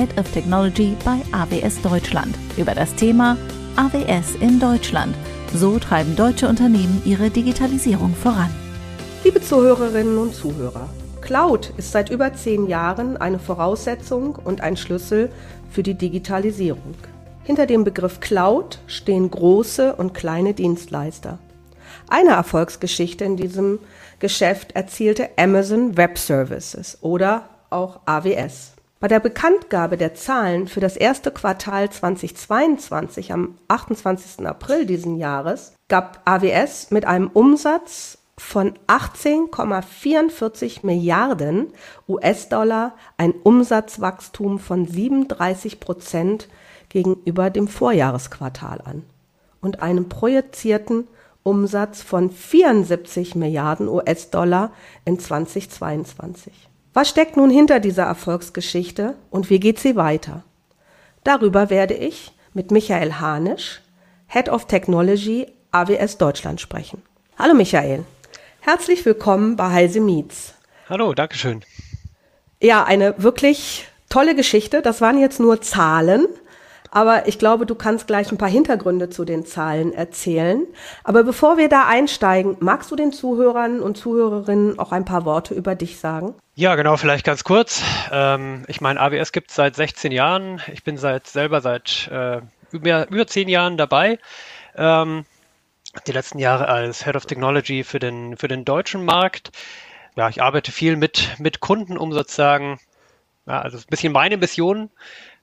Head of Technology bei AWS Deutschland, über das Thema AWS in Deutschland. So treiben deutsche Unternehmen ihre Digitalisierung voran. Liebe Zuhörerinnen und Zuhörer, Cloud ist seit über zehn Jahren eine Voraussetzung und ein Schlüssel für die Digitalisierung. Hinter dem Begriff Cloud stehen große und kleine Dienstleister. Eine Erfolgsgeschichte in diesem Geschäft erzielte Amazon Web Services oder auch AWS. Bei der Bekanntgabe der Zahlen für das erste Quartal 2022 am 28. April diesen Jahres gab AWS mit einem Umsatz von 18,44 Milliarden US-Dollar ein Umsatzwachstum von 37 Prozent gegenüber dem Vorjahresquartal an und einem projizierten Umsatz von 74 Milliarden US-Dollar in 2022. Was steckt nun hinter dieser Erfolgsgeschichte und wie geht sie weiter? Darüber werde ich mit Michael Hanisch, Head of Technology AWS Deutschland sprechen. Hallo Michael, herzlich willkommen bei Heise Meets. Hallo, Dankeschön. Ja, eine wirklich tolle Geschichte. Das waren jetzt nur Zahlen, aber ich glaube, du kannst gleich ein paar Hintergründe zu den Zahlen erzählen. Aber bevor wir da einsteigen, magst du den Zuhörern und Zuhörerinnen auch ein paar Worte über dich sagen? Ja, genau, vielleicht ganz kurz. Ähm, ich meine, AWS gibt es seit 16 Jahren. Ich bin seit selber seit äh, über, über 10 Jahren dabei. Ähm, die letzten Jahre als Head of Technology für den, für den deutschen Markt. Ja, ich arbeite viel mit, mit Kunden, um sozusagen, ja, also ein bisschen meine Mission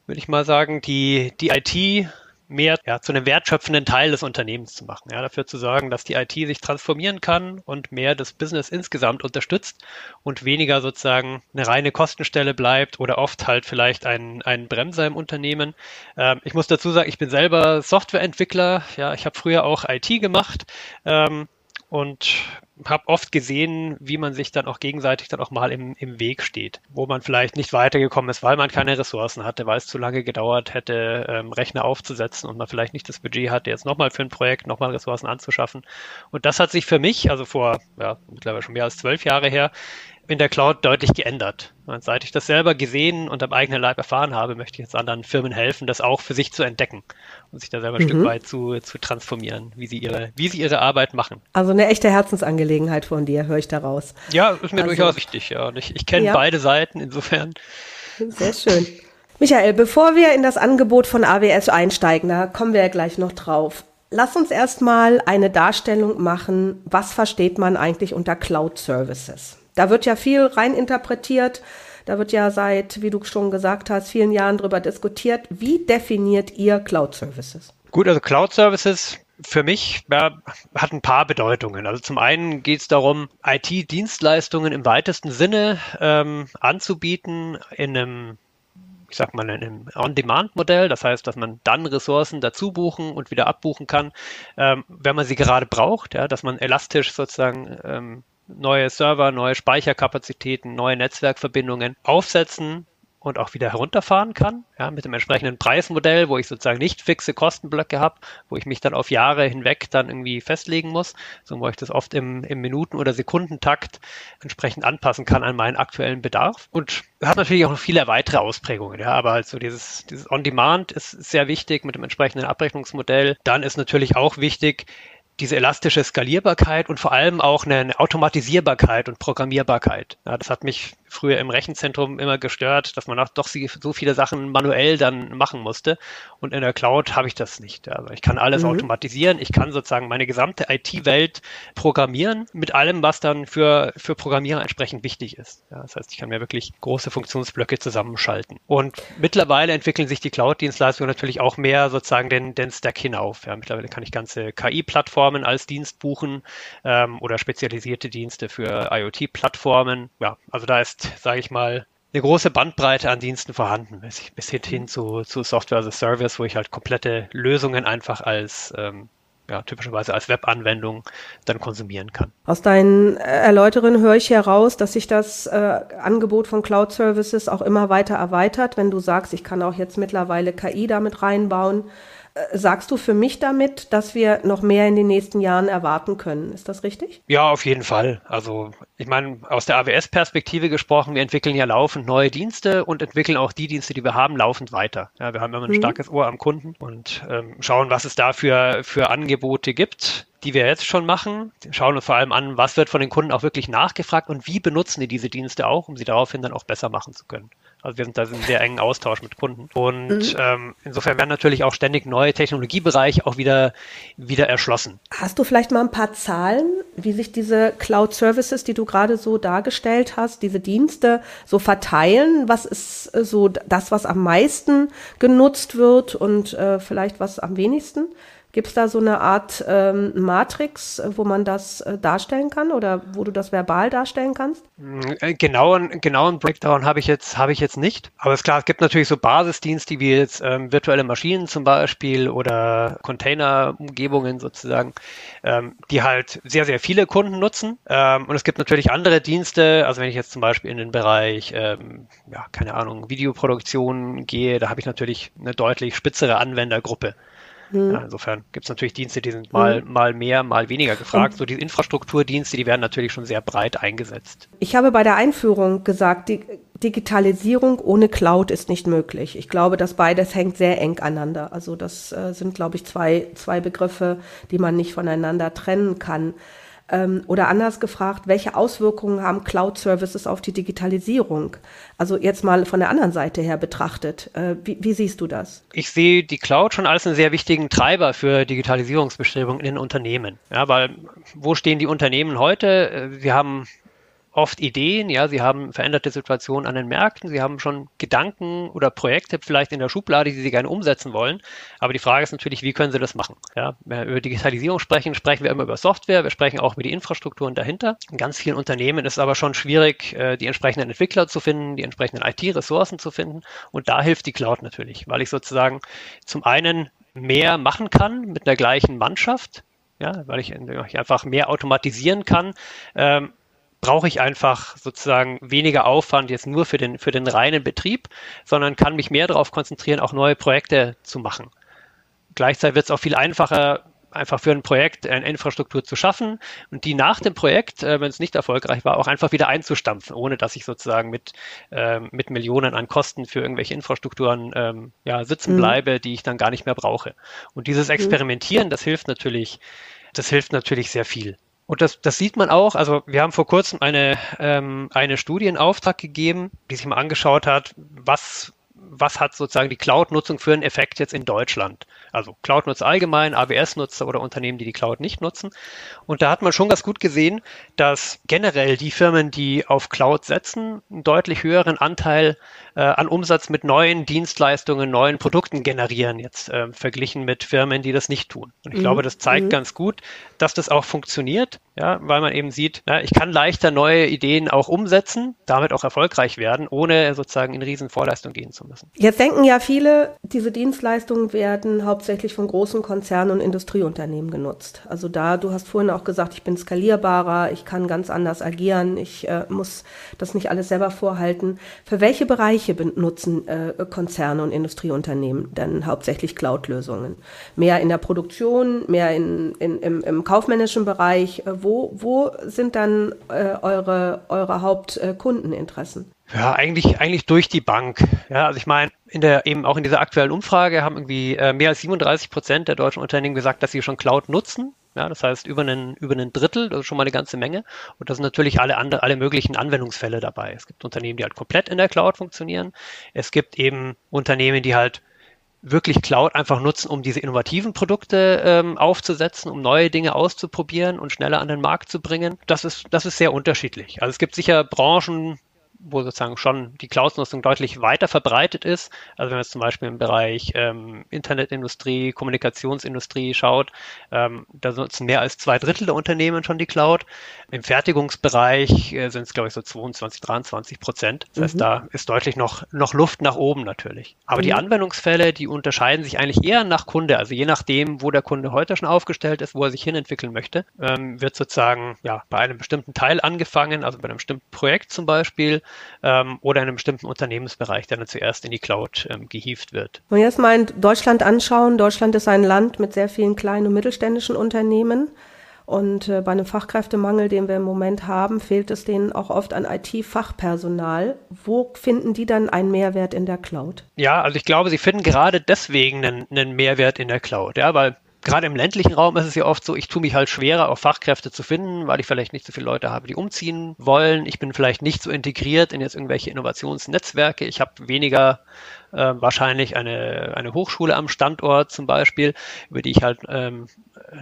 würde ich mal sagen, die, die IT mehr ja, zu einem wertschöpfenden Teil des Unternehmens zu machen. Ja, dafür zu sorgen, dass die IT sich transformieren kann und mehr das Business insgesamt unterstützt und weniger sozusagen eine reine Kostenstelle bleibt oder oft halt vielleicht ein, ein Bremser im Unternehmen. Ähm, ich muss dazu sagen, ich bin selber Softwareentwickler. Ja, ich habe früher auch IT gemacht. Ähm, und habe oft gesehen, wie man sich dann auch gegenseitig dann auch mal im, im Weg steht, wo man vielleicht nicht weitergekommen ist, weil man keine Ressourcen hatte, weil es zu lange gedauert hätte, ähm, Rechner aufzusetzen und man vielleicht nicht das Budget hatte, jetzt nochmal für ein Projekt nochmal Ressourcen anzuschaffen. Und das hat sich für mich, also vor ja, mittlerweile schon mehr als zwölf Jahre her, in der Cloud deutlich geändert. Und seit ich das selber gesehen und am eigenen Leib erfahren habe, möchte ich jetzt anderen Firmen helfen, das auch für sich zu entdecken und sich da selber ein mhm. Stück weit zu, zu transformieren, wie sie, ihre, wie sie ihre Arbeit machen. Also eine echte Herzensangelegenheit von dir, höre ich daraus. Ja, ist mir also, durchaus wichtig, ja. Und ich, ich kenne ja. beide Seiten, insofern. Sehr schön. Michael, bevor wir in das Angebot von AWS einsteigen, da kommen wir ja gleich noch drauf. Lass uns erstmal eine Darstellung machen, was versteht man eigentlich unter Cloud Services? Da wird ja viel rein interpretiert. Da wird ja seit, wie du schon gesagt hast, vielen Jahren darüber diskutiert. Wie definiert ihr Cloud Services? Gut, also Cloud Services für mich ja, hat ein paar Bedeutungen. Also zum einen geht es darum, IT-Dienstleistungen im weitesten Sinne ähm, anzubieten in einem ich sag mal, in einem On-Demand-Modell. Das heißt, dass man dann Ressourcen dazu buchen und wieder abbuchen kann, ähm, wenn man sie gerade braucht, ja, dass man elastisch sozusagen ähm, neue Server, neue Speicherkapazitäten, neue Netzwerkverbindungen aufsetzen und auch wieder herunterfahren kann, ja, mit dem entsprechenden Preismodell, wo ich sozusagen nicht fixe Kostenblöcke habe, wo ich mich dann auf Jahre hinweg dann irgendwie festlegen muss, sondern wo ich das oft im, im Minuten- oder Sekundentakt entsprechend anpassen kann an meinen aktuellen Bedarf. Und hat natürlich auch noch viele weitere Ausprägungen, ja, aber halt so dieses, dieses On-Demand ist sehr wichtig mit dem entsprechenden Abrechnungsmodell. Dann ist natürlich auch wichtig, diese elastische Skalierbarkeit und vor allem auch eine Automatisierbarkeit und Programmierbarkeit. Ja, das hat mich früher im Rechenzentrum immer gestört, dass man auch doch so viele Sachen manuell dann machen musste. Und in der Cloud habe ich das nicht. Also ich kann alles mhm. automatisieren. Ich kann sozusagen meine gesamte IT-Welt programmieren mit allem, was dann für, für Programmierer entsprechend wichtig ist. Ja, das heißt, ich kann mir wirklich große Funktionsblöcke zusammenschalten. Und mittlerweile entwickeln sich die Cloud-Dienstleistungen natürlich auch mehr sozusagen den, den Stack hinauf. Ja, mittlerweile kann ich ganze KI-Plattformen als Dienst buchen ähm, oder spezialisierte Dienste für IoT-Plattformen. Ja, also da ist sage ich mal, eine große Bandbreite an Diensten vorhanden, bis hin zu, zu Software as a Service, wo ich halt komplette Lösungen einfach als ähm, ja, typischerweise als Webanwendung dann konsumieren kann. Aus deinen Erläuterungen höre ich heraus, dass sich das äh, Angebot von Cloud Services auch immer weiter erweitert. Wenn du sagst, ich kann auch jetzt mittlerweile KI damit reinbauen, sagst du für mich damit, dass wir noch mehr in den nächsten Jahren erwarten können? Ist das richtig? Ja, auf jeden Fall. Also ich meine, aus der AWS-Perspektive gesprochen, wir entwickeln ja laufend neue Dienste und entwickeln auch die Dienste, die wir haben, laufend weiter. Ja, wir haben immer ein mhm. starkes Ohr am Kunden und ähm, schauen, was es da für, für Angebote gibt die wir jetzt schon machen. Wir schauen uns vor allem an, was wird von den Kunden auch wirklich nachgefragt und wie benutzen die diese Dienste auch, um sie daraufhin dann auch besser machen zu können. Also wir sind da in sehr engen Austausch mit Kunden. Und mhm. ähm, insofern werden natürlich auch ständig neue Technologiebereiche auch wieder, wieder erschlossen. Hast du vielleicht mal ein paar Zahlen, wie sich diese Cloud Services, die du gerade so dargestellt hast, diese Dienste so verteilen? Was ist äh, so das, was am meisten genutzt wird und äh, vielleicht was am wenigsten? Gibt es da so eine Art ähm, Matrix, wo man das äh, darstellen kann oder wo du das verbal darstellen kannst? Äh, genauen, genauen Breakdown habe ich jetzt ich jetzt nicht. Aber es ist klar, es gibt natürlich so Basisdienste wie jetzt ähm, virtuelle Maschinen zum Beispiel oder Container-Umgebungen sozusagen, ähm, die halt sehr sehr viele Kunden nutzen. Ähm, und es gibt natürlich andere Dienste. Also wenn ich jetzt zum Beispiel in den Bereich ähm, ja keine Ahnung Videoproduktion gehe, da habe ich natürlich eine deutlich spitzere Anwendergruppe. Mhm. Ja, insofern gibt es natürlich Dienste, die sind mal, mhm. mal mehr, mal weniger gefragt. Und so die Infrastrukturdienste, die werden natürlich schon sehr breit eingesetzt. Ich habe bei der Einführung gesagt, die Digitalisierung ohne Cloud ist nicht möglich. Ich glaube, dass beides hängt sehr eng aneinander. Also das äh, sind, glaube ich, zwei, zwei Begriffe, die man nicht voneinander trennen kann. Ähm, oder anders gefragt, welche Auswirkungen haben Cloud-Services auf die Digitalisierung? Also jetzt mal von der anderen Seite her betrachtet. Äh, wie, wie, siehst du das? Ich sehe die Cloud schon als einen sehr wichtigen Treiber für Digitalisierungsbestrebungen in den Unternehmen. Ja, weil wo stehen die Unternehmen heute? Äh, wir haben oft Ideen, ja, sie haben veränderte Situationen an den Märkten, sie haben schon Gedanken oder Projekte vielleicht in der Schublade, die sie gerne umsetzen wollen. Aber die Frage ist natürlich, wie können sie das machen? Ja, wenn wir über Digitalisierung sprechen, sprechen wir immer über Software, wir sprechen auch über die Infrastrukturen dahinter. In ganz vielen Unternehmen ist es aber schon schwierig, äh, die entsprechenden Entwickler zu finden, die entsprechenden IT-Ressourcen zu finden. Und da hilft die Cloud natürlich, weil ich sozusagen zum einen mehr machen kann mit der gleichen Mannschaft, ja, weil ich einfach mehr automatisieren kann, ähm, brauche ich einfach sozusagen weniger Aufwand jetzt nur für den, für den reinen Betrieb, sondern kann mich mehr darauf konzentrieren, auch neue Projekte zu machen. Gleichzeitig wird es auch viel einfacher, einfach für ein Projekt eine Infrastruktur zu schaffen und die nach dem Projekt, äh, wenn es nicht erfolgreich war, auch einfach wieder einzustampfen, ohne dass ich sozusagen mit, äh, mit Millionen an Kosten für irgendwelche Infrastrukturen ähm, ja, sitzen mhm. bleibe, die ich dann gar nicht mehr brauche. Und dieses mhm. Experimentieren, das hilft natürlich, das hilft natürlich sehr viel. Und das, das sieht man auch. Also wir haben vor kurzem eine, ähm, eine Studie in Auftrag gegeben, die sich mal angeschaut hat, was was hat sozusagen die Cloud-Nutzung für einen Effekt jetzt in Deutschland? Also Cloud-Nutzer allgemein, AWS-Nutzer oder Unternehmen, die die Cloud nicht nutzen. Und da hat man schon ganz gut gesehen, dass generell die Firmen, die auf Cloud setzen, einen deutlich höheren Anteil äh, an Umsatz mit neuen Dienstleistungen, neuen Produkten generieren, jetzt äh, verglichen mit Firmen, die das nicht tun. Und ich mhm. glaube, das zeigt mhm. ganz gut, dass das auch funktioniert, ja, weil man eben sieht, ja, ich kann leichter neue Ideen auch umsetzen, damit auch erfolgreich werden, ohne sozusagen in riesen Vorleistung gehen zu müssen. Jetzt denken ja viele, diese Dienstleistungen werden hauptsächlich von großen Konzernen und Industrieunternehmen genutzt. Also da, du hast vorhin auch gesagt, ich bin skalierbarer, ich kann ganz anders agieren, ich äh, muss das nicht alles selber vorhalten. Für welche Bereiche benutzen äh, Konzerne und Industrieunternehmen denn hauptsächlich Cloud-Lösungen? Mehr in der Produktion, mehr in, in, im, im kaufmännischen Bereich? Äh, wo, wo sind dann äh, eure, eure Hauptkundeninteressen? Ja, eigentlich, eigentlich durch die Bank. Ja, also ich meine, in der, eben auch in dieser aktuellen Umfrage haben irgendwie äh, mehr als 37 Prozent der deutschen Unternehmen gesagt, dass sie schon Cloud nutzen. Ja, das heißt über einen, über einen Drittel, das ist schon mal eine ganze Menge. Und da sind natürlich alle andere, alle möglichen Anwendungsfälle dabei. Es gibt Unternehmen, die halt komplett in der Cloud funktionieren. Es gibt eben Unternehmen, die halt wirklich Cloud einfach nutzen, um diese innovativen Produkte ähm, aufzusetzen, um neue Dinge auszuprobieren und schneller an den Markt zu bringen. Das ist, das ist sehr unterschiedlich. Also es gibt sicher Branchen, wo sozusagen schon die Cloud-Nutzung deutlich weiter verbreitet ist. Also wenn man jetzt zum Beispiel im Bereich ähm, Internetindustrie, Kommunikationsindustrie schaut, ähm, da nutzen mehr als zwei Drittel der Unternehmen schon die Cloud. Im Fertigungsbereich äh, sind es, glaube ich, so 22, 23 Prozent. Das mhm. heißt, da ist deutlich noch, noch Luft nach oben natürlich. Aber mhm. die Anwendungsfälle, die unterscheiden sich eigentlich eher nach Kunde. Also je nachdem, wo der Kunde heute schon aufgestellt ist, wo er sich hinentwickeln möchte, ähm, wird sozusagen ja bei einem bestimmten Teil angefangen, also bei einem bestimmten Projekt zum Beispiel, ähm, oder in einem bestimmten Unternehmensbereich, der dann zuerst in die Cloud ähm, gehievt wird. Wenn wir jetzt mal Deutschland anschauen, Deutschland ist ein Land mit sehr vielen kleinen und mittelständischen Unternehmen. Und äh, bei einem Fachkräftemangel, den wir im Moment haben, fehlt es denen auch oft an IT-Fachpersonal. Wo finden die dann einen Mehrwert in der Cloud? Ja, also ich glaube, sie finden gerade deswegen einen, einen Mehrwert in der Cloud, ja, weil gerade im ländlichen Raum ist es ja oft so, ich tue mich halt schwerer, auch Fachkräfte zu finden, weil ich vielleicht nicht so viele Leute habe, die umziehen wollen. Ich bin vielleicht nicht so integriert in jetzt irgendwelche Innovationsnetzwerke. Ich habe weniger äh, wahrscheinlich eine, eine Hochschule am Standort zum Beispiel, über die ich halt ähm,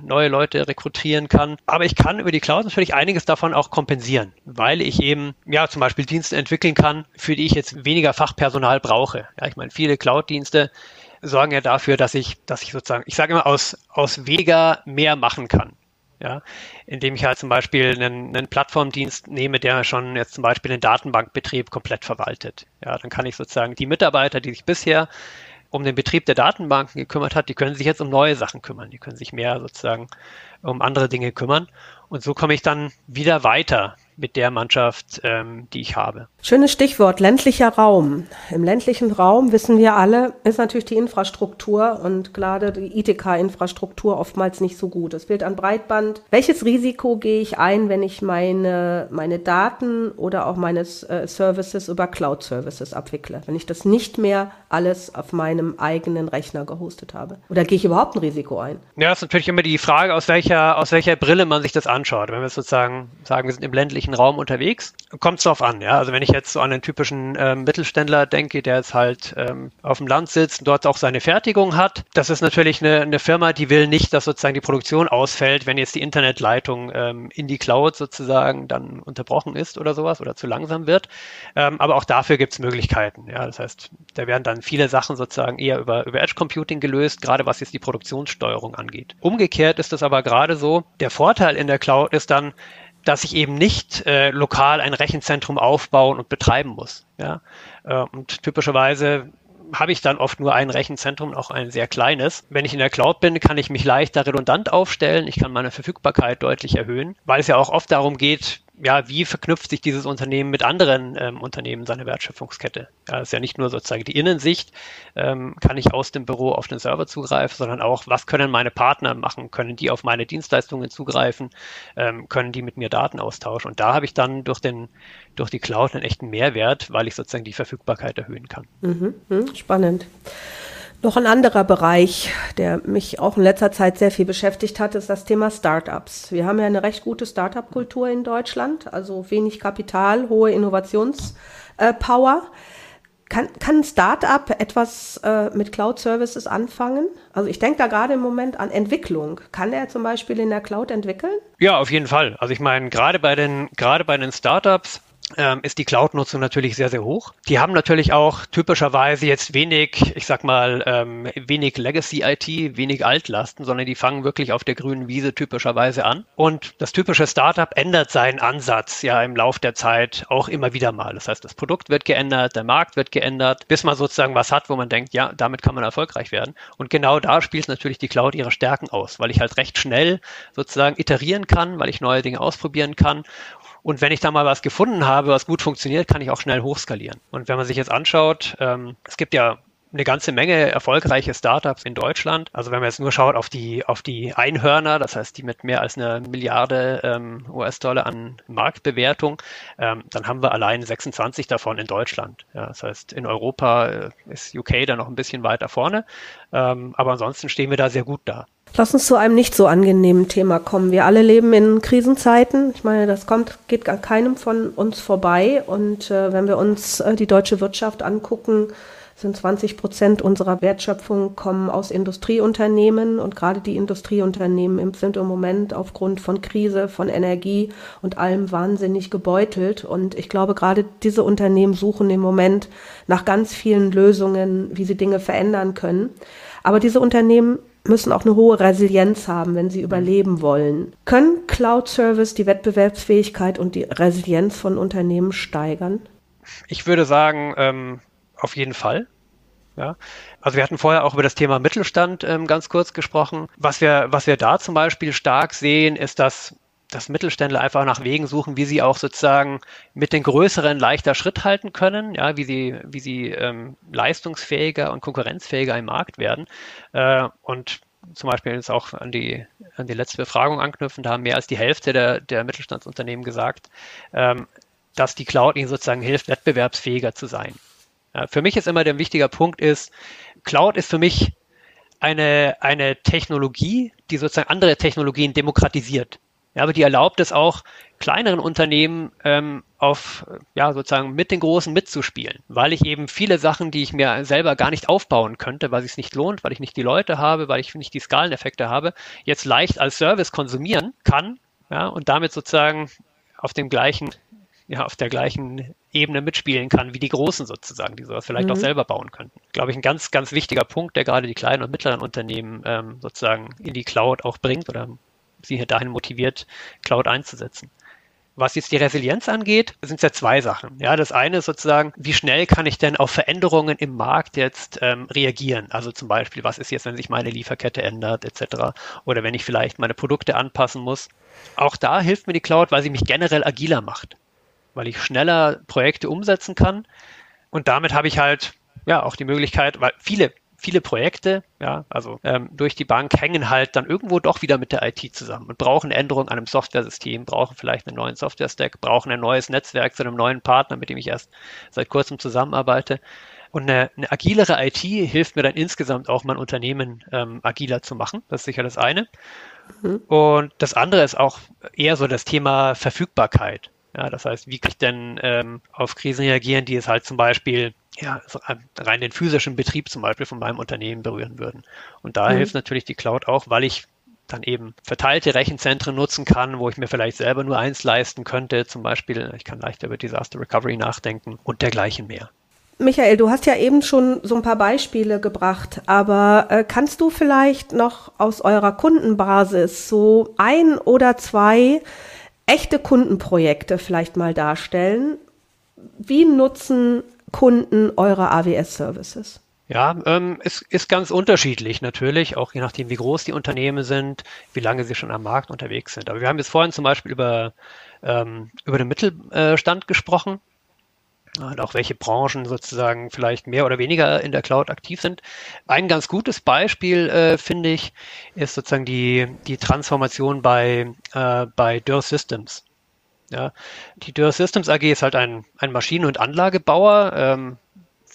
neue Leute rekrutieren kann. Aber ich kann über die Cloud natürlich einiges davon auch kompensieren, weil ich eben ja zum Beispiel Dienste entwickeln kann, für die ich jetzt weniger Fachpersonal brauche. Ja, ich meine, viele Cloud-Dienste sorgen ja dafür, dass ich, dass ich sozusagen, ich sage immer, aus, aus weniger mehr machen kann. Ja, indem ich halt zum Beispiel einen, einen Plattformdienst nehme, der schon jetzt zum Beispiel den Datenbankbetrieb komplett verwaltet. Ja, dann kann ich sozusagen die Mitarbeiter, die sich bisher um den Betrieb der Datenbanken gekümmert hat, die können sich jetzt um neue Sachen kümmern. Die können sich mehr sozusagen um andere Dinge kümmern. Und so komme ich dann wieder weiter mit der Mannschaft, ähm, die ich habe. Schönes Stichwort, ländlicher Raum. Im ländlichen Raum, wissen wir alle, ist natürlich die Infrastruktur und gerade die ITK-Infrastruktur oftmals nicht so gut. Es fehlt an Breitband. Welches Risiko gehe ich ein, wenn ich meine, meine Daten oder auch meine äh, Services über Cloud-Services abwickle? Wenn ich das nicht mehr alles auf meinem eigenen Rechner gehostet habe? Oder gehe ich überhaupt ein Risiko ein? Ja, das ist natürlich immer die Frage, aus welcher, aus welcher Brille man sich das anschaut. Wenn wir sozusagen sagen, wir sind im ländlichen ländlichen Raum unterwegs. Kommt es darauf an, ja. Also wenn ich jetzt so an einen typischen ähm, Mittelständler denke, der jetzt halt ähm, auf dem Land sitzt und dort auch seine Fertigung hat, das ist natürlich eine, eine Firma, die will nicht, dass sozusagen die Produktion ausfällt, wenn jetzt die Internetleitung ähm, in die Cloud sozusagen dann unterbrochen ist oder sowas oder zu langsam wird. Ähm, aber auch dafür gibt es Möglichkeiten. Ja, das heißt, da werden dann viele Sachen sozusagen eher über, über Edge Computing gelöst, gerade was jetzt die Produktionssteuerung angeht. Umgekehrt ist es aber gerade so, der Vorteil in der Cloud ist dann, dass ich eben nicht äh, lokal ein Rechenzentrum aufbauen und betreiben muss. Ja? Äh, und typischerweise habe ich dann oft nur ein Rechenzentrum, auch ein sehr kleines. Wenn ich in der Cloud bin, kann ich mich leichter redundant aufstellen. Ich kann meine Verfügbarkeit deutlich erhöhen, weil es ja auch oft darum geht, ja, wie verknüpft sich dieses Unternehmen mit anderen ähm, Unternehmen seine Wertschöpfungskette? Ja, das ist ja nicht nur sozusagen die Innensicht, ähm, kann ich aus dem Büro auf den Server zugreifen, sondern auch, was können meine Partner machen? Können die auf meine Dienstleistungen zugreifen? Ähm, können die mit mir Daten austauschen? Und da habe ich dann durch den, durch die Cloud einen echten Mehrwert, weil ich sozusagen die Verfügbarkeit erhöhen kann. Mhm, mh, spannend. Noch ein anderer Bereich, der mich auch in letzter Zeit sehr viel beschäftigt hat, ist das Thema Startups. Wir haben ja eine recht gute Startup-Kultur in Deutschland, also wenig Kapital, hohe Innovationspower. Kann, kann ein Startup etwas äh, mit Cloud-Services anfangen? Also ich denke da gerade im Moment an Entwicklung. Kann er zum Beispiel in der Cloud entwickeln? Ja, auf jeden Fall. Also ich meine, gerade bei den, gerade bei den Startups ähm, ist die Cloud-Nutzung natürlich sehr, sehr hoch. Die haben natürlich auch typischerweise jetzt wenig, ich sag mal, ähm, wenig Legacy-IT, wenig Altlasten, sondern die fangen wirklich auf der grünen Wiese typischerweise an. Und das typische Startup ändert seinen Ansatz ja im Lauf der Zeit auch immer wieder mal. Das heißt, das Produkt wird geändert, der Markt wird geändert, bis man sozusagen was hat, wo man denkt, ja, damit kann man erfolgreich werden. Und genau da spielt natürlich die Cloud ihre Stärken aus, weil ich halt recht schnell sozusagen iterieren kann, weil ich neue Dinge ausprobieren kann und wenn ich da mal was gefunden habe, was gut funktioniert, kann ich auch schnell hochskalieren. Und wenn man sich jetzt anschaut, ähm, es gibt ja eine ganze Menge erfolgreiche Startups in Deutschland. Also wenn man jetzt nur schaut auf die, auf die Einhörner, das heißt die mit mehr als einer Milliarde ähm, US-Dollar an Marktbewertung, ähm, dann haben wir allein 26 davon in Deutschland. Ja, das heißt, in Europa äh, ist UK da noch ein bisschen weiter vorne, ähm, aber ansonsten stehen wir da sehr gut da. Lass uns zu einem nicht so angenehmen Thema kommen. Wir alle leben in Krisenzeiten. Ich meine, das kommt, geht an keinem von uns vorbei. Und äh, wenn wir uns äh, die deutsche Wirtschaft angucken, sind 20 Prozent unserer Wertschöpfung kommen aus Industrieunternehmen und gerade die Industrieunternehmen sind im Moment aufgrund von Krise, von Energie und allem wahnsinnig gebeutelt. Und ich glaube, gerade diese Unternehmen suchen im Moment nach ganz vielen Lösungen, wie sie Dinge verändern können. Aber diese Unternehmen müssen auch eine hohe Resilienz haben, wenn sie überleben wollen. Können Cloud Service die Wettbewerbsfähigkeit und die Resilienz von Unternehmen steigern? Ich würde sagen, ähm, auf jeden Fall. Ja, also wir hatten vorher auch über das Thema Mittelstand ähm, ganz kurz gesprochen. Was wir, was wir da zum Beispiel stark sehen, ist, dass dass Mittelständler einfach nach Wegen suchen, wie sie auch sozusagen mit den größeren leichter Schritt halten können, ja, wie sie, wie sie ähm, leistungsfähiger und konkurrenzfähiger im Markt werden. Äh, und zum Beispiel jetzt auch an die, an die letzte Befragung anknüpfen, da haben mehr als die Hälfte der, der Mittelstandsunternehmen gesagt, ähm, dass die Cloud ihnen sozusagen hilft, wettbewerbsfähiger zu sein. Ja, für mich ist immer der wichtige Punkt ist, Cloud ist für mich eine, eine Technologie, die sozusagen andere Technologien demokratisiert. Ja, aber die erlaubt es auch kleineren Unternehmen ähm, auf, ja, sozusagen mit den Großen mitzuspielen, weil ich eben viele Sachen, die ich mir selber gar nicht aufbauen könnte, weil es sich nicht lohnt, weil ich nicht die Leute habe, weil ich nicht die Skaleneffekte habe, jetzt leicht als Service konsumieren kann, ja, und damit sozusagen auf dem gleichen, ja, auf der gleichen Ebene mitspielen kann, wie die Großen sozusagen, die sowas vielleicht mhm. auch selber bauen könnten. Glaube ich, ein ganz, ganz wichtiger Punkt, der gerade die kleinen und mittleren Unternehmen ähm, sozusagen in die Cloud auch bringt oder sie dahin motiviert, Cloud einzusetzen. Was jetzt die Resilienz angeht, sind es ja zwei Sachen. Ja, das eine ist sozusagen, wie schnell kann ich denn auf Veränderungen im Markt jetzt ähm, reagieren? Also zum Beispiel, was ist jetzt, wenn sich meine Lieferkette ändert, etc. Oder wenn ich vielleicht meine Produkte anpassen muss. Auch da hilft mir die Cloud, weil sie mich generell agiler macht, weil ich schneller Projekte umsetzen kann. Und damit habe ich halt ja auch die Möglichkeit, weil viele viele Projekte, ja, also ähm, durch die Bank hängen halt dann irgendwo doch wieder mit der IT zusammen und brauchen Änderungen an einem Software-System, brauchen vielleicht einen neuen Software-Stack, brauchen ein neues Netzwerk zu einem neuen Partner, mit dem ich erst seit kurzem zusammenarbeite. Und eine, eine agilere IT hilft mir dann insgesamt auch, mein Unternehmen ähm, agiler zu machen. Das ist sicher das eine. Mhm. Und das andere ist auch eher so das Thema Verfügbarkeit. Ja, das heißt, wie kann ich denn ähm, auf Krisen reagieren, die es halt zum Beispiel ja, rein den physischen Betrieb zum Beispiel von meinem Unternehmen berühren würden. Und da mhm. hilft natürlich die Cloud auch, weil ich dann eben verteilte Rechenzentren nutzen kann, wo ich mir vielleicht selber nur eins leisten könnte. Zum Beispiel, ich kann leichter über Disaster Recovery nachdenken und dergleichen mehr. Michael, du hast ja eben schon so ein paar Beispiele gebracht, aber äh, kannst du vielleicht noch aus eurer Kundenbasis so ein oder zwei echte Kundenprojekte vielleicht mal darstellen? Wie nutzen Kunden eurer AWS-Services? Ja, ähm, es ist ganz unterschiedlich natürlich, auch je nachdem, wie groß die Unternehmen sind, wie lange sie schon am Markt unterwegs sind. Aber wir haben jetzt vorhin zum Beispiel über, ähm, über den Mittelstand gesprochen und auch welche Branchen sozusagen vielleicht mehr oder weniger in der Cloud aktiv sind. Ein ganz gutes Beispiel, äh, finde ich, ist sozusagen die, die Transformation bei, äh, bei Dürr Systems. Ja, die Dürr Systems AG ist halt ein, ein Maschinen- und Anlagebauer, ähm,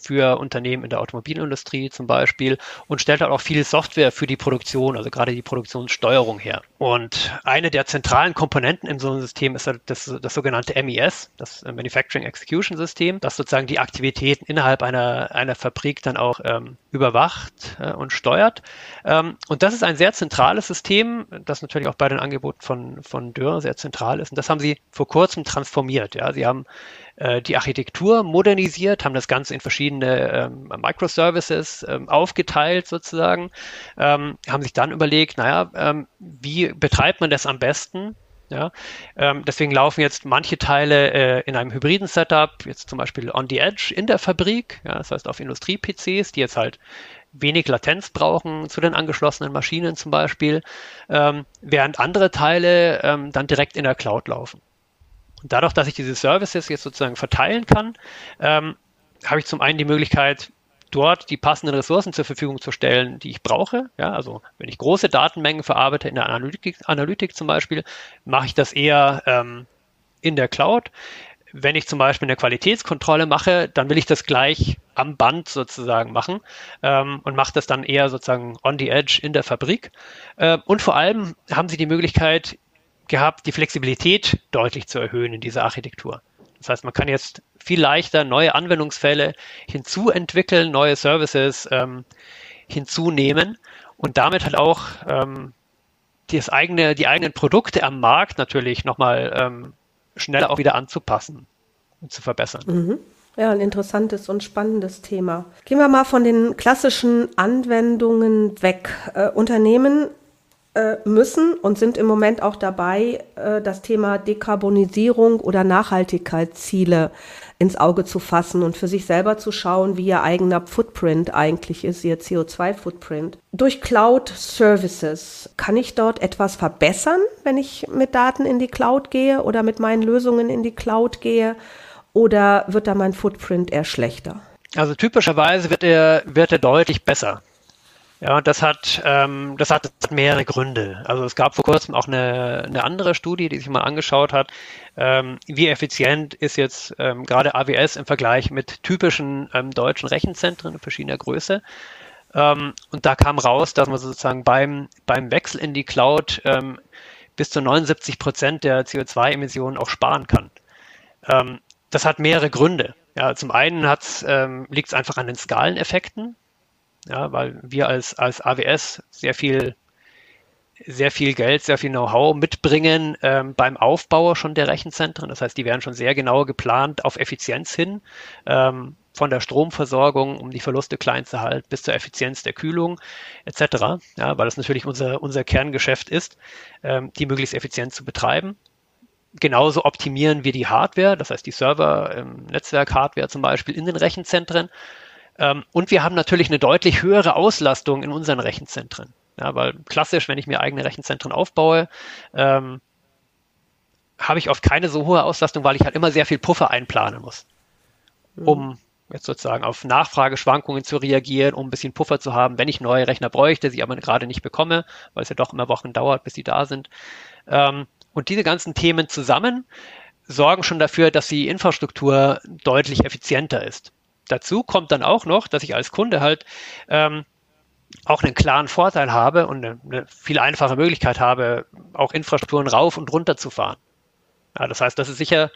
für Unternehmen in der Automobilindustrie zum Beispiel und stellt halt auch viel Software für die Produktion, also gerade die Produktionssteuerung her. Und eine der zentralen Komponenten in so einem System ist halt das, das sogenannte MES, das Manufacturing Execution System, das sozusagen die Aktivitäten innerhalb einer, einer Fabrik dann auch ähm, überwacht äh, und steuert. Ähm, und das ist ein sehr zentrales System, das natürlich auch bei den Angeboten von, von Dürr sehr zentral ist. Und das haben sie vor kurzem transformiert. Ja. Sie haben äh, die Architektur modernisiert, haben das Ganze in verschiedene ähm, Microservices ähm, aufgeteilt sozusagen, ähm, haben sich dann überlegt, naja, ähm, wie betreibt man das am besten? Ja, ähm, deswegen laufen jetzt manche Teile äh, in einem hybriden Setup, jetzt zum Beispiel on the edge in der Fabrik, ja, das heißt auf Industrie-PCs, die jetzt halt wenig Latenz brauchen zu den angeschlossenen Maschinen zum Beispiel, ähm, während andere Teile ähm, dann direkt in der Cloud laufen. Und dadurch, dass ich diese Services jetzt sozusagen verteilen kann, ähm, habe ich zum einen die Möglichkeit, dort die passenden Ressourcen zur Verfügung zu stellen, die ich brauche. Ja, also wenn ich große Datenmengen verarbeite in der Analytik, Analytik zum Beispiel, mache ich das eher ähm, in der Cloud. Wenn ich zum Beispiel eine Qualitätskontrolle mache, dann will ich das gleich am Band sozusagen machen ähm, und mache das dann eher sozusagen on the edge in der Fabrik. Äh, und vor allem haben Sie die Möglichkeit, gehabt, die Flexibilität deutlich zu erhöhen in dieser Architektur. Das heißt, man kann jetzt viel leichter neue Anwendungsfälle hinzuentwickeln, neue Services ähm, hinzunehmen und damit halt auch ähm, das eigene, die eigenen Produkte am Markt natürlich nochmal ähm, schneller auch wieder anzupassen und zu verbessern. Mhm. Ja, ein interessantes und spannendes Thema. Gehen wir mal von den klassischen Anwendungen weg. Äh, Unternehmen äh, müssen und sind im Moment auch dabei, äh, das Thema Dekarbonisierung oder Nachhaltigkeitsziele ins Auge zu fassen und für sich selber zu schauen, wie ihr eigener Footprint eigentlich ist, ihr CO2-Footprint. Durch Cloud Services kann ich dort etwas verbessern, wenn ich mit Daten in die Cloud gehe oder mit meinen Lösungen in die Cloud gehe? Oder wird da mein Footprint eher schlechter? Also typischerweise wird er, wird er deutlich besser. Ja, das hat, ähm, das hat mehrere Gründe. Also es gab vor kurzem auch eine, eine andere Studie, die sich mal angeschaut hat, ähm, wie effizient ist jetzt ähm, gerade AWS im Vergleich mit typischen ähm, deutschen Rechenzentren verschiedener Größe. Ähm, und da kam raus, dass man sozusagen beim, beim Wechsel in die Cloud ähm, bis zu 79 Prozent der CO2-Emissionen auch sparen kann. Ähm, das hat mehrere Gründe. Ja, zum einen ähm, liegt es einfach an den Skaleneffekten ja, weil wir als, als AWS sehr viel, sehr viel Geld, sehr viel Know-how mitbringen ähm, beim Aufbau schon der Rechenzentren. Das heißt, die werden schon sehr genau geplant auf Effizienz hin, ähm, von der Stromversorgung, um die Verluste klein zu halten, bis zur Effizienz der Kühlung etc. Ja, weil das natürlich unser, unser Kerngeschäft ist, ähm, die möglichst effizient zu betreiben genauso optimieren wir die Hardware, das heißt die Server, ähm, Netzwerk-Hardware zum Beispiel in den Rechenzentren. Ähm, und wir haben natürlich eine deutlich höhere Auslastung in unseren Rechenzentren. Ja, weil klassisch, wenn ich mir eigene Rechenzentren aufbaue, ähm, habe ich oft keine so hohe Auslastung, weil ich halt immer sehr viel Puffer einplanen muss, mhm. um jetzt sozusagen auf Nachfrageschwankungen zu reagieren, um ein bisschen Puffer zu haben, wenn ich neue Rechner bräuchte, sie aber gerade nicht bekomme, weil es ja doch immer Wochen dauert, bis sie da sind. Ähm, und diese ganzen Themen zusammen sorgen schon dafür, dass die Infrastruktur deutlich effizienter ist. Dazu kommt dann auch noch, dass ich als Kunde halt ähm, auch einen klaren Vorteil habe und eine, eine, viel einfache Möglichkeit habe, auch Infrastrukturen rauf und runter zu fahren. Ja, das heißt, das ist sicher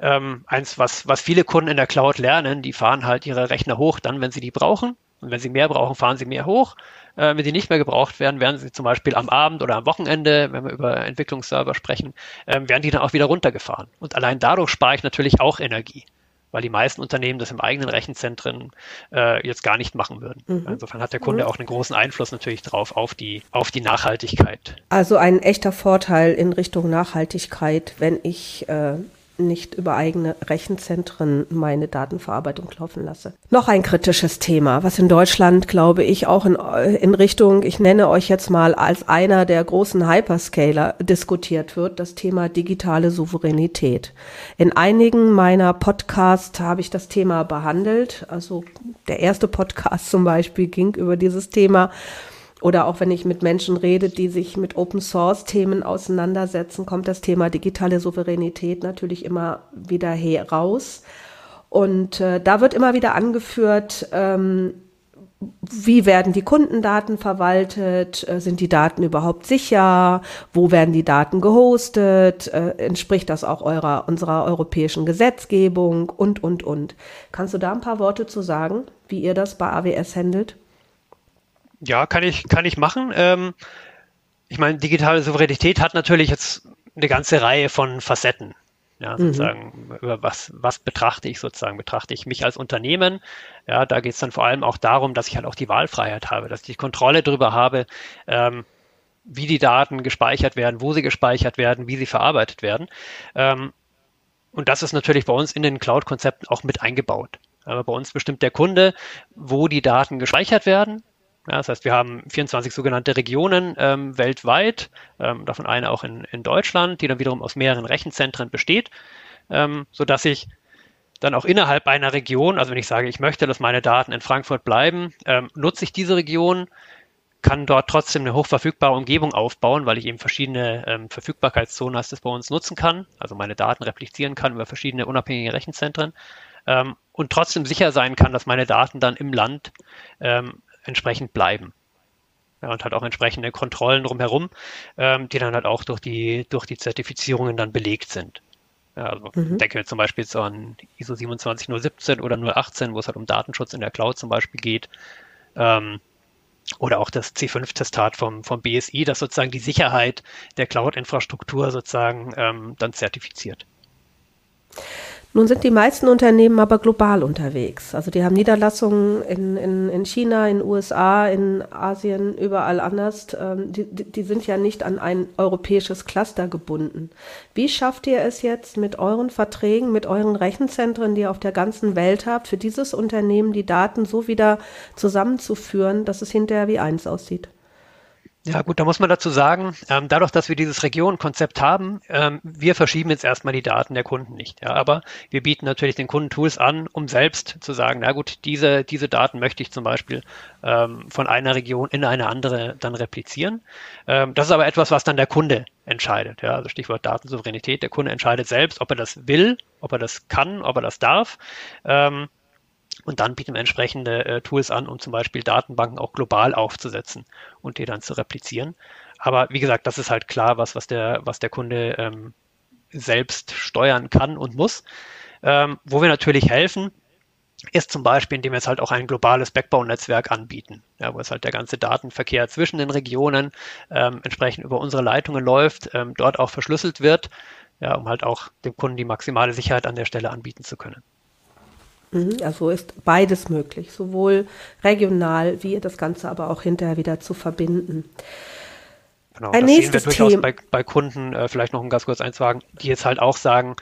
ähm, eins, was, was viele Kunden in der Cloud lernen. Die fahren halt ihre Rechner hoch, dann, wenn sie die brauchen. Und wenn sie mehr brauchen, fahren sie mehr hoch. Äh, wenn sie nicht mehr gebraucht werden, werden sie zum Beispiel am Abend oder am Wochenende, wenn wir über Entwicklungsserver sprechen, äh, werden die dann auch wieder runtergefahren. Und allein dadurch spare ich natürlich auch Energie weil die meisten Unternehmen das im eigenen Rechenzentren äh, jetzt gar nicht machen würden. Mhm. Insofern hat der Kunde mhm. auch einen großen Einfluss natürlich drauf auf die, auf die Nachhaltigkeit. Also ein echter Vorteil in Richtung Nachhaltigkeit, wenn ich äh, nicht über eigene Rechenzentren meine Datenverarbeitung laufen lasse. Noch ein kritisches Thema, was in Deutschland, glaube ich, auch in, in Richtung, ich nenne euch jetzt mal als einer der großen Hyperscaler diskutiert wird, das Thema digitale Souveränität. In einigen meiner Podcasts habe ich das Thema behandelt. Also der erste Podcast zum Beispiel ging über dieses Thema. Oder auch wenn ich mit Menschen rede, die sich mit Open Source Themen auseinandersetzen, kommt das Thema digitale Souveränität natürlich immer wieder heraus. Und äh, da wird immer wieder angeführt, ähm, wie werden die Kundendaten verwaltet? Äh, sind die Daten überhaupt sicher? Wo werden die Daten gehostet? Äh, entspricht das auch eurer, unserer europäischen Gesetzgebung? Und, und, und. Kannst du da ein paar Worte zu sagen, wie ihr das bei AWS handelt? Ja, kann ich, kann ich machen. Ähm, ich meine, digitale Souveränität hat natürlich jetzt eine ganze Reihe von Facetten. Ja, mhm. sozusagen, mhm. über was, was betrachte ich sozusagen? Betrachte ich mich als Unternehmen? Ja, da geht es dann vor allem auch darum, dass ich halt auch die Wahlfreiheit habe, dass ich die Kontrolle darüber habe, ähm, wie die Daten gespeichert werden, wo sie gespeichert werden, wie sie verarbeitet werden. Ähm, und das ist natürlich bei uns in den Cloud-Konzepten auch mit eingebaut. Aber bei uns bestimmt der Kunde, wo die Daten gespeichert werden, ja, das heißt, wir haben 24 sogenannte Regionen ähm, weltweit, ähm, davon eine auch in, in Deutschland, die dann wiederum aus mehreren Rechenzentren besteht, ähm, sodass ich dann auch innerhalb einer Region, also wenn ich sage, ich möchte, dass meine Daten in Frankfurt bleiben, ähm, nutze ich diese Region, kann dort trotzdem eine hochverfügbare Umgebung aufbauen, weil ich eben verschiedene ähm, Verfügbarkeitszonen als das bei uns nutzen kann, also meine Daten replizieren kann über verschiedene unabhängige Rechenzentren ähm, und trotzdem sicher sein kann, dass meine Daten dann im Land ähm, entsprechend bleiben. Ja, und halt auch entsprechende Kontrollen drumherum, ähm, die dann halt auch durch die, durch die Zertifizierungen dann belegt sind. Ja, also mhm. denke mir zum Beispiel so an ISO 27017 oder 018, wo es halt um Datenschutz in der Cloud zum Beispiel geht. Ähm, oder auch das C5-Testat vom, vom BSI, das sozusagen die Sicherheit der Cloud-Infrastruktur sozusagen ähm, dann zertifiziert. Nun sind die meisten Unternehmen aber global unterwegs. Also die haben Niederlassungen in, in, in China, in USA, in Asien, überall anders. Ähm, die, die sind ja nicht an ein europäisches Cluster gebunden. Wie schafft ihr es jetzt mit euren Verträgen, mit euren Rechenzentren, die ihr auf der ganzen Welt habt, für dieses Unternehmen die Daten so wieder zusammenzuführen, dass es hinterher wie eins aussieht? Ja gut, da muss man dazu sagen, ähm, dadurch, dass wir dieses Regionenkonzept haben, ähm, wir verschieben jetzt erstmal die Daten der Kunden nicht. Ja, aber wir bieten natürlich den Kunden Tools an, um selbst zu sagen, na gut, diese, diese Daten möchte ich zum Beispiel ähm, von einer Region in eine andere dann replizieren. Ähm, das ist aber etwas, was dann der Kunde entscheidet. Ja, also Stichwort Datensouveränität. Der Kunde entscheidet selbst, ob er das will, ob er das kann, ob er das darf. Und dann bieten wir entsprechende äh, Tools an, um zum Beispiel Datenbanken auch global aufzusetzen und die dann zu replizieren. Aber wie gesagt, das ist halt klar, was, was, der, was der Kunde ähm, selbst steuern kann und muss. Ähm, wo wir natürlich helfen, ist zum Beispiel, indem wir jetzt halt auch ein globales Backbone-Netzwerk anbieten, ja, wo es halt der ganze Datenverkehr zwischen den Regionen ähm, entsprechend über unsere Leitungen läuft, ähm, dort auch verschlüsselt wird, ja, um halt auch dem Kunden die maximale Sicherheit an der Stelle anbieten zu können. Mhm, also ist beides möglich, sowohl regional wie das Ganze aber auch hinterher wieder zu verbinden. Genau, Ein das nächstes sehen wir durchaus. Bei, bei Kunden, äh, vielleicht noch um ganz kurz einzuhaken, die jetzt halt auch sagen,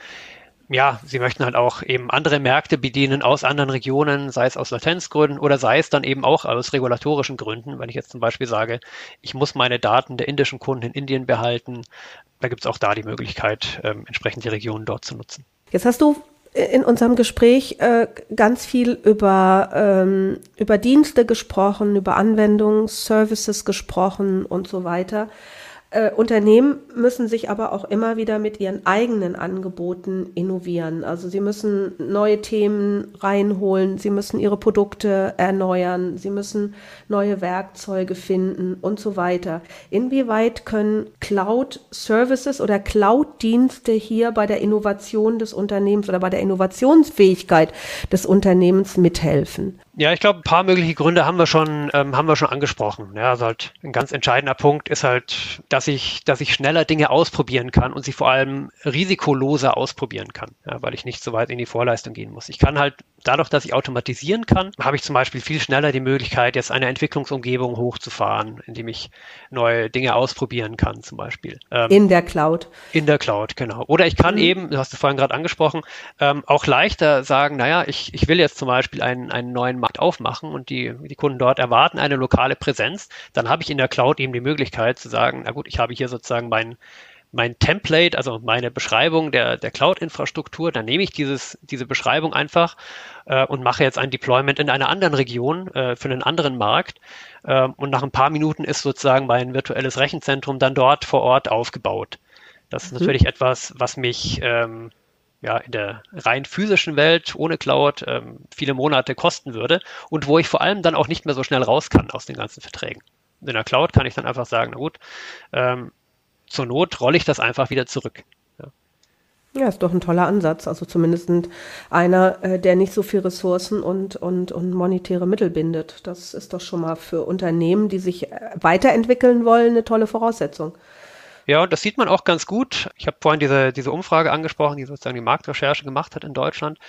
ja, sie möchten halt auch eben andere Märkte bedienen aus anderen Regionen, sei es aus Latenzgründen oder sei es dann eben auch aus regulatorischen Gründen. Wenn ich jetzt zum Beispiel sage, ich muss meine Daten der indischen Kunden in Indien behalten, da gibt es auch da die Möglichkeit, ähm, entsprechend die Regionen dort zu nutzen. Jetzt hast du in unserem Gespräch äh, ganz viel über, ähm, über Dienste gesprochen, über Anwendungsservices gesprochen und so weiter. Äh, Unternehmen müssen sich aber auch immer wieder mit ihren eigenen Angeboten innovieren. Also sie müssen neue Themen reinholen, sie müssen ihre Produkte erneuern, sie müssen neue Werkzeuge finden und so weiter. Inwieweit können Cloud-Services oder Cloud-Dienste hier bei der Innovation des Unternehmens oder bei der Innovationsfähigkeit des Unternehmens mithelfen? Ja, ich glaube, ein paar mögliche Gründe haben wir schon, ähm, haben wir schon angesprochen. Ja, also halt ein ganz entscheidender Punkt ist halt, dass ich, dass ich schneller Dinge ausprobieren kann und sie vor allem risikoloser ausprobieren kann, ja, weil ich nicht so weit in die Vorleistung gehen muss. Ich kann halt dadurch, dass ich automatisieren kann, habe ich zum Beispiel viel schneller die Möglichkeit, jetzt eine Entwicklungsumgebung hochzufahren, indem ich neue Dinge ausprobieren kann, zum Beispiel. Ähm, in der Cloud. In der Cloud, genau. Oder ich kann mhm. eben, du hast es vorhin gerade angesprochen, ähm, auch leichter sagen, naja, ich, ich will jetzt zum Beispiel einen, einen neuen Markt aufmachen und die, die Kunden dort erwarten eine lokale Präsenz. Dann habe ich in der Cloud eben die Möglichkeit zu sagen, na gut, ich habe hier sozusagen meinen mein Template, also meine Beschreibung der, der Cloud-Infrastruktur, dann nehme ich dieses, diese Beschreibung einfach äh, und mache jetzt ein Deployment in einer anderen Region äh, für einen anderen Markt. Äh, und nach ein paar Minuten ist sozusagen mein virtuelles Rechenzentrum dann dort vor Ort aufgebaut. Das ist mhm. natürlich etwas, was mich ähm, ja, in der rein physischen Welt ohne Cloud ähm, viele Monate kosten würde und wo ich vor allem dann auch nicht mehr so schnell raus kann aus den ganzen Verträgen. In der Cloud kann ich dann einfach sagen, na gut, ähm, zur Not rolle ich das einfach wieder zurück. Ja. ist doch ein toller Ansatz. Also zumindest einer, äh, der nicht so viel Ressourcen und, und, und monetäre Mittel bindet. Das ist doch schon mal für Unternehmen, die sich äh, weiterentwickeln wollen, eine tolle Voraussetzung. Ja, und das sieht man auch ganz gut. Ich habe vorhin diese, diese Umfrage angesprochen, die sozusagen die Marktrecherche gemacht hat in Deutschland.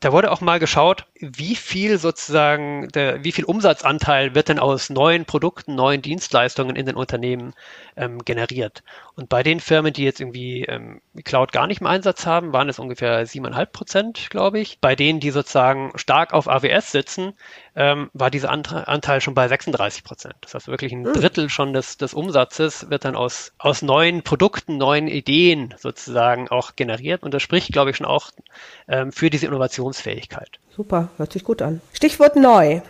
Da wurde auch mal geschaut, wie viel sozusagen, der, wie viel Umsatzanteil wird denn aus neuen Produkten, neuen Dienstleistungen in den Unternehmen ähm, generiert. Und bei den Firmen, die jetzt irgendwie ähm, Cloud gar nicht im Einsatz haben, waren es ungefähr siebeneinhalb Prozent, glaube ich. Bei denen, die sozusagen stark auf AWS sitzen, ähm, war dieser Anteil schon bei 36 Prozent. Das heißt, wirklich ein hm. Drittel schon des, des Umsatzes wird dann aus, aus neuen Produkten, neuen Ideen sozusagen auch generiert. Und das spricht, glaube ich, schon auch ähm, für diese Innovationsfähigkeit. Super, hört sich gut an. Stichwort neu.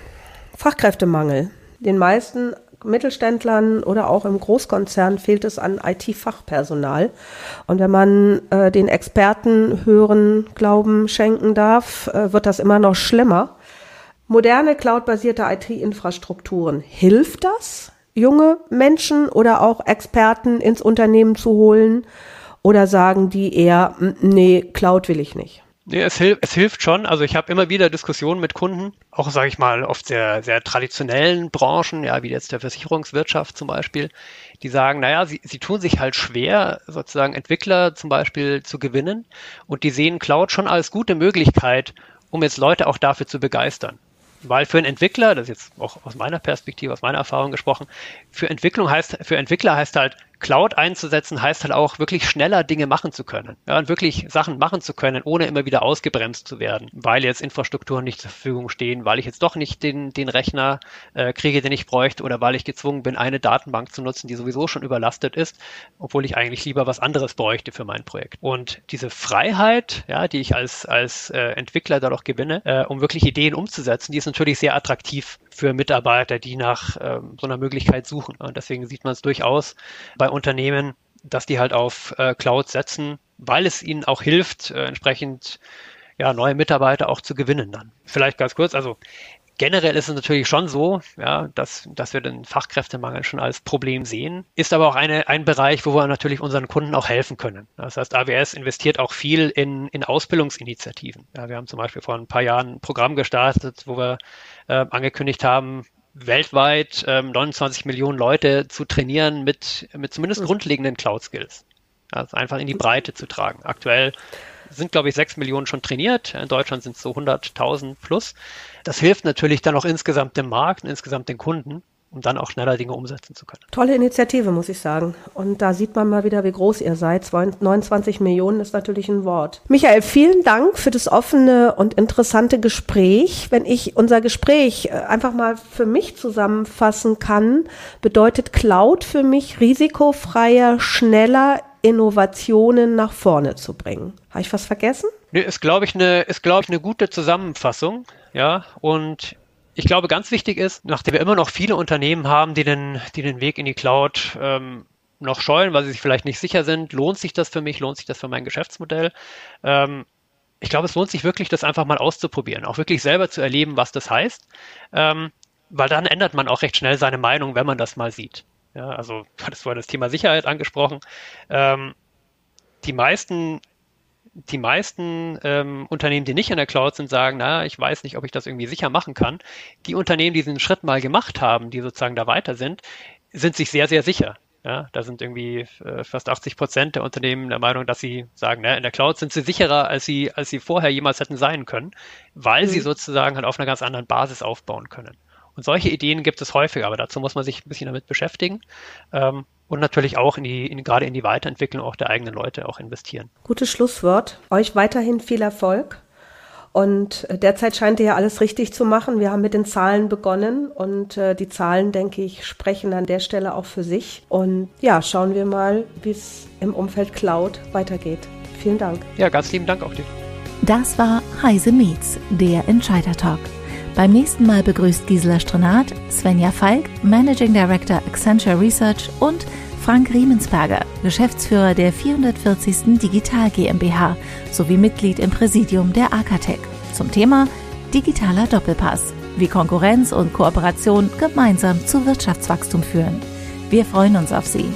Fachkräftemangel. Den meisten Mittelständlern oder auch im Großkonzern fehlt es an IT-Fachpersonal. Und wenn man äh, den Experten hören, Glauben schenken darf, äh, wird das immer noch schlimmer. Moderne cloudbasierte IT-Infrastrukturen, hilft das, junge Menschen oder auch Experten ins Unternehmen zu holen? Oder sagen die eher, nee, Cloud will ich nicht? Nee, es, hilft, es hilft schon. Also ich habe immer wieder Diskussionen mit Kunden, auch sage ich mal, oft sehr, sehr traditionellen Branchen, ja, wie jetzt der Versicherungswirtschaft zum Beispiel, die sagen, naja, sie, sie tun sich halt schwer, sozusagen Entwickler zum Beispiel zu gewinnen und die sehen Cloud schon als gute Möglichkeit, um jetzt Leute auch dafür zu begeistern. Weil für einen Entwickler, das ist jetzt auch aus meiner Perspektive, aus meiner Erfahrung gesprochen, für Entwicklung heißt, für Entwickler heißt halt, Cloud einzusetzen heißt halt auch wirklich schneller Dinge machen zu können. Ja, und wirklich Sachen machen zu können, ohne immer wieder ausgebremst zu werden, weil jetzt Infrastrukturen nicht zur Verfügung stehen, weil ich jetzt doch nicht den, den Rechner äh, kriege, den ich bräuchte, oder weil ich gezwungen bin, eine Datenbank zu nutzen, die sowieso schon überlastet ist, obwohl ich eigentlich lieber was anderes bräuchte für mein Projekt. Und diese Freiheit, ja, die ich als, als äh, Entwickler dadurch gewinne, äh, um wirklich Ideen umzusetzen, die ist natürlich sehr attraktiv für Mitarbeiter, die nach ähm, so einer Möglichkeit suchen. Und deswegen sieht man es durchaus bei Unternehmen, dass die halt auf äh, Cloud setzen, weil es ihnen auch hilft, äh, entsprechend ja, neue Mitarbeiter auch zu gewinnen dann. Vielleicht ganz kurz, also Generell ist es natürlich schon so, ja, dass, dass wir den Fachkräftemangel schon als Problem sehen. Ist aber auch eine, ein Bereich, wo wir natürlich unseren Kunden auch helfen können. Das heißt, AWS investiert auch viel in, in Ausbildungsinitiativen. Ja, wir haben zum Beispiel vor ein paar Jahren ein Programm gestartet, wo wir äh, angekündigt haben, weltweit ähm, 29 Millionen Leute zu trainieren mit, mit zumindest grundlegenden Cloud-Skills. Also einfach in die Breite zu tragen. Aktuell sind, glaube ich, 6 Millionen schon trainiert. In Deutschland sind es so 100.000 plus. Das hilft natürlich dann auch insgesamt dem Markt und insgesamt den Kunden um dann auch schneller Dinge umsetzen zu können. Tolle Initiative, muss ich sagen. Und da sieht man mal wieder, wie groß ihr seid. 29 Millionen ist natürlich ein Wort. Michael, vielen Dank für das offene und interessante Gespräch. Wenn ich unser Gespräch äh, einfach mal für mich zusammenfassen kann, bedeutet Cloud für mich risikofreier, schneller Innovationen nach vorne zu bringen. Habe ich was vergessen? Nee, ist, glaube ich, eine, ist, glaube ich, eine gute Zusammenfassung. Ja, und ich glaube, ganz wichtig ist, nachdem wir immer noch viele Unternehmen haben, die den, die den Weg in die Cloud ähm, noch scheuen, weil sie sich vielleicht nicht sicher sind, lohnt sich das für mich, lohnt sich das für mein Geschäftsmodell? Ähm, ich glaube, es lohnt sich wirklich, das einfach mal auszuprobieren, auch wirklich selber zu erleben, was das heißt, ähm, weil dann ändert man auch recht schnell seine Meinung, wenn man das mal sieht. Ja, also du hattest vorhin das Thema Sicherheit angesprochen. Ähm, die meisten, die meisten ähm, Unternehmen, die nicht in der Cloud sind, sagen, na, ich weiß nicht, ob ich das irgendwie sicher machen kann. Die Unternehmen, die diesen Schritt mal gemacht haben, die sozusagen da weiter sind, sind sich sehr, sehr sicher. Ja, da sind irgendwie äh, fast 80 Prozent der Unternehmen der Meinung, dass sie sagen, na, in der Cloud sind sie sicherer, als sie, als sie vorher jemals hätten sein können, weil mhm. sie sozusagen halt auf einer ganz anderen Basis aufbauen können. Und solche Ideen gibt es häufig, aber dazu muss man sich ein bisschen damit beschäftigen. Ähm, und natürlich auch in die, in, gerade in die Weiterentwicklung auch der eigenen Leute auch investieren. Gutes Schlusswort. Euch weiterhin viel Erfolg. Und äh, derzeit scheint ihr ja alles richtig zu machen. Wir haben mit den Zahlen begonnen und äh, die Zahlen, denke ich, sprechen an der Stelle auch für sich. Und ja, schauen wir mal, wie es im Umfeld Cloud weitergeht. Vielen Dank. Ja, ganz lieben Dank auch dir. Das war Heise Meets, der Entscheider Talk. Beim nächsten Mal begrüßt Gisela Strenat, Svenja Falk, Managing Director Accenture Research und Frank Riemensberger, Geschäftsführer der 440. Digital GmbH sowie Mitglied im Präsidium der Arcatec zum Thema Digitaler Doppelpass, wie Konkurrenz und Kooperation gemeinsam zu Wirtschaftswachstum führen. Wir freuen uns auf Sie.